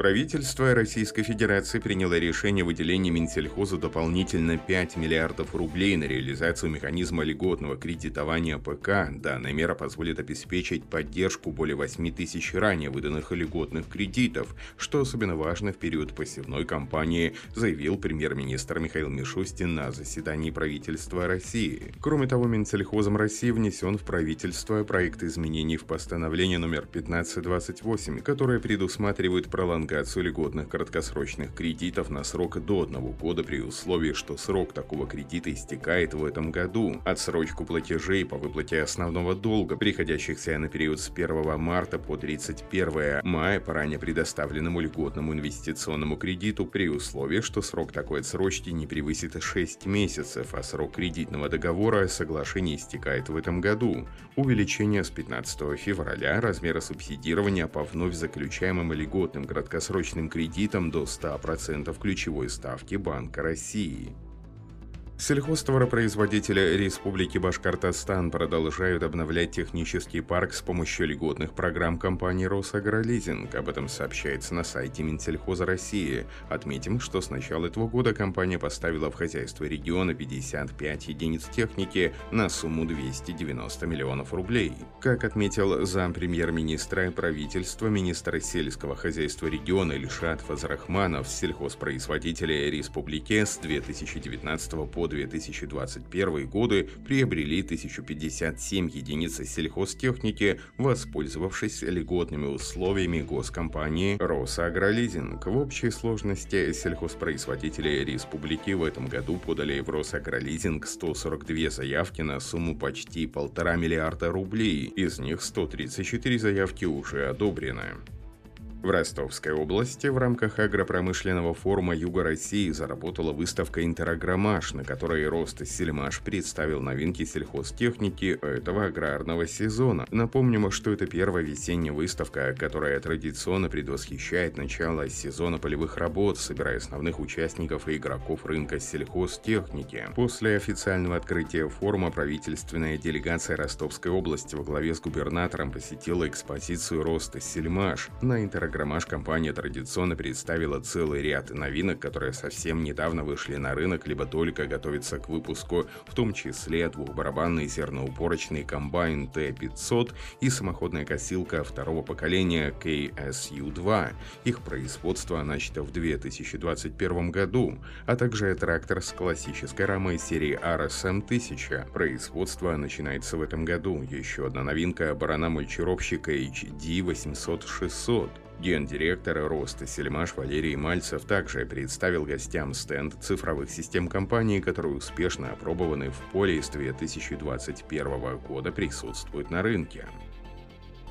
Правительство Российской Федерации приняло решение о выделении Минсельхозу дополнительно 5 миллиардов рублей на реализацию механизма льготного кредитования ПК. Данная мера позволит обеспечить поддержку более 8 тысяч ранее выданных льготных кредитов, что особенно важно в период посевной кампании, заявил премьер-министр Михаил Мишустин на заседании правительства России. Кроме того, Минсельхозом России внесен в правительство проект изменений в постановление номер 1528, которое предусматривает пролонгацию пролонгацию льготных краткосрочных кредитов на срок до одного года при условии, что срок такого кредита истекает в этом году. Отсрочку платежей по выплате основного долга, приходящихся на период с 1 марта по 31 мая по ранее предоставленному льготному инвестиционному кредиту при условии, что срок такой отсрочки не превысит 6 месяцев, а срок кредитного договора соглашения истекает в этом году. Увеличение с 15 февраля размера субсидирования по вновь заключаемым льготным краткосрочным краткосрочным кредитом до 100% ключевой ставки Банка России. Сельхозтоваропроизводители Республики Башкортостан продолжают обновлять технический парк с помощью льготных программ компании «Росагролизинг». Об этом сообщается на сайте Минсельхоза России. Отметим, что с начала этого года компания поставила в хозяйство региона 55 единиц техники на сумму 290 миллионов рублей. Как отметил зампремьер-министра правительства, министра сельского хозяйства региона Ильшат Фазрахманов, сельхозпроизводители республики с 2019 по 2021 годы приобрели 1057 единиц сельхозтехники, воспользовавшись льготными условиями госкомпании «Росагролизинг». В общей сложности сельхозпроизводители республики в этом году подали в Росагролизинг 142 заявки на сумму почти полтора миллиарда рублей, из них 134 заявки уже одобрены. В Ростовской области в рамках агропромышленного форума Юга России заработала выставка «Интерагромаш», на которой Рост Сельмаш представил новинки сельхозтехники этого аграрного сезона. Напомним, что это первая весенняя выставка, которая традиционно предвосхищает начало сезона полевых работ, собирая основных участников и игроков рынка сельхозтехники. После официального открытия форума правительственная делегация Ростовской области во главе с губернатором посетила экспозицию «Рост Сельмаш» на Интерагромаш Громаш компания традиционно представила целый ряд новинок, которые совсем недавно вышли на рынок, либо только готовятся к выпуску, в том числе двухбарабанный зерноупорочный комбайн Т-500 и самоходная косилка второго поколения KSU-2. Их производство начато в 2021 году, а также трактор с классической рамой серии RSM-1000. Производство начинается в этом году. Еще одна новинка – барана-мульчировщика HD 800-600. Гендиректор Роста Сельмаш Валерий Мальцев также представил гостям стенд цифровых систем компании, которые успешно опробованы в поле с 2021 года присутствуют на рынке.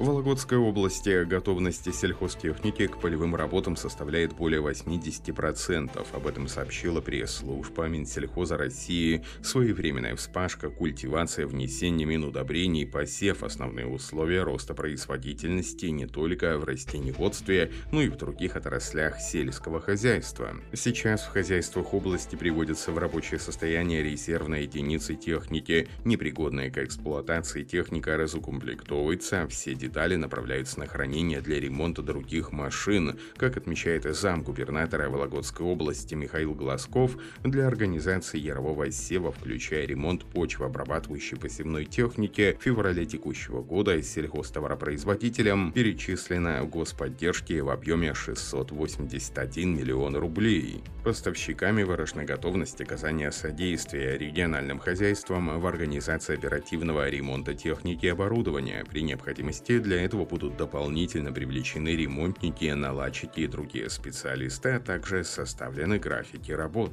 В Вологодской области готовность сельхозтехники к полевым работам составляет более 80%. Об этом сообщила пресс-служба Минсельхоза России. Своевременная вспашка, культивация, внесение минудобрений, посев – основные условия роста производительности не только в растениеводстве, но и в других отраслях сельского хозяйства. Сейчас в хозяйствах области приводятся в рабочее состояние резервные единицы техники, непригодная к эксплуатации техника разукомплектовывается, все детали детали направляются на хранение для ремонта других машин. Как отмечает зам губернатора Вологодской области Михаил Глазков, для организации ярового сева, включая ремонт почвообрабатывающей посевной техники, феврале текущего года сельхозтоваропроизводителям перечислено господдержки в объеме 681 миллион рублей. Поставщиками выражена готовность оказания содействия региональным хозяйствам в организации оперативного ремонта техники и оборудования при необходимости для этого будут дополнительно привлечены ремонтники, наладчики и другие специалисты, а также составлены графики работ.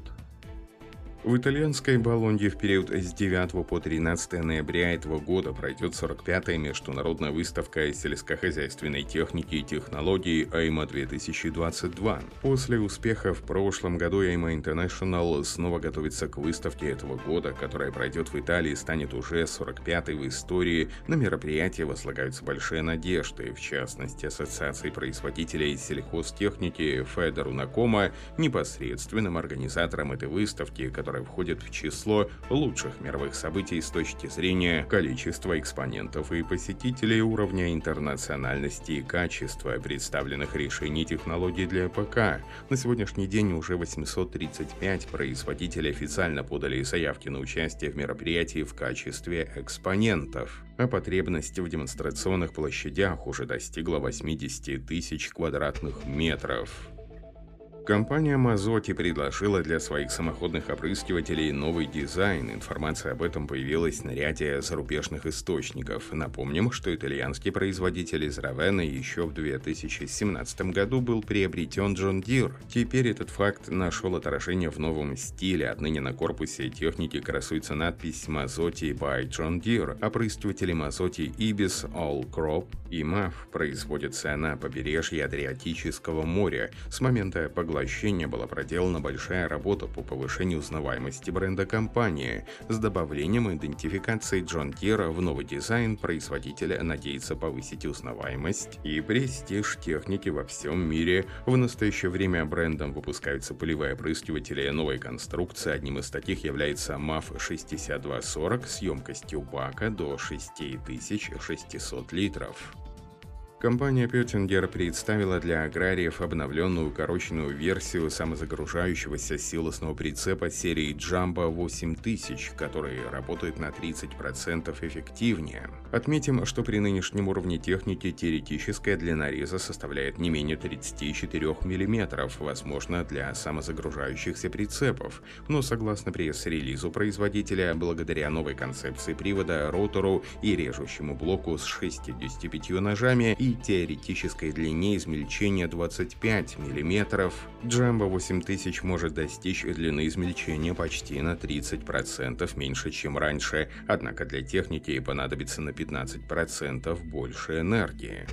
В итальянской Болонье в период с 9 по 13 ноября этого года пройдет 45-я международная выставка сельскохозяйственной техники и технологий АИМА-2022. После успеха в прошлом году АИМА International снова готовится к выставке этого года, которая пройдет в Италии и станет уже 45-й в истории. На мероприятие возлагаются большие надежды, в частности Ассоциации производителей сельхозтехники Федеру Накома, непосредственным организатором этой выставки, которая который входит в число лучших мировых событий с точки зрения количества экспонентов и посетителей уровня интернациональности и качества представленных решений технологий для ПК. На сегодняшний день уже 835 производителей официально подали заявки на участие в мероприятии в качестве экспонентов а потребность в демонстрационных площадях уже достигла 80 тысяч квадратных метров. Компания Mazzotti предложила для своих самоходных опрыскивателей новый дизайн. Информация об этом появилась на ряде зарубежных источников. Напомним, что итальянский производитель из Равена еще в 2017 году был приобретен John Deere. Теперь этот факт нашел отражение в новом стиле. Отныне на корпусе техники красуется надпись Mazzotti by John Deere. Опрыскиватели Mazzotti Ibis All Crop и MAF производятся на побережье Адриатического моря. С момента поглощения поглощения была проделана большая работа по повышению узнаваемости бренда компании. С добавлением идентификации Джон Тира в новый дизайн производитель надеется повысить узнаваемость и престиж техники во всем мире. В настоящее время брендом выпускаются полевые опрыскиватели новой конструкции. Одним из таких является MAF 6240 с емкостью бака до 6600 литров. Компания Петтингер представила для аграриев обновленную укороченную версию самозагружающегося силосного прицепа серии Jumbo 8000, который работает на 30% эффективнее. Отметим, что при нынешнем уровне техники теоретическая длина реза составляет не менее 34 мм, возможно для самозагружающихся прицепов, но согласно пресс-релизу производителя, благодаря новой концепции привода, ротору и режущему блоку с 65 ножами и теоретической длине измельчения 25 мм, Jumbo 8000 может достичь длины измельчения почти на 30% меньше, чем раньше, однако для техники понадобится на 15% больше энергии.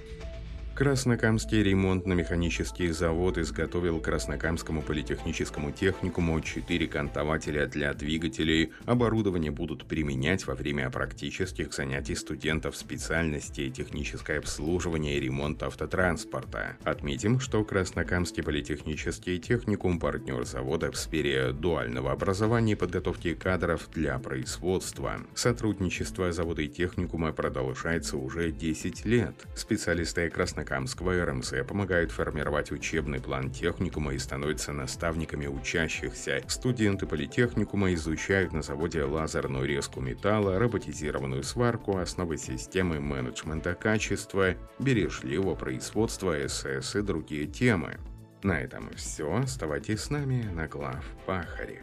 Краснокамский ремонтно-механический завод изготовил Краснокамскому политехническому техникуму 4 кантователя для двигателей. Оборудование будут применять во время практических занятий студентов специальности техническое обслуживание и ремонт автотранспорта. Отметим, что Краснокамский политехнический техникум – партнер завода в сфере дуального образования и подготовки кадров для производства. Сотрудничество завода и техникума продолжается уже 10 лет. Специалисты Краснокамского Краснокамского РМЗ помогают формировать учебный план техникума и становятся наставниками учащихся. Студенты политехникума изучают на заводе лазерную резку металла, роботизированную сварку, основы системы менеджмента качества, бережливого производства СС и другие темы. На этом все. Оставайтесь с нами на глав Пахаре.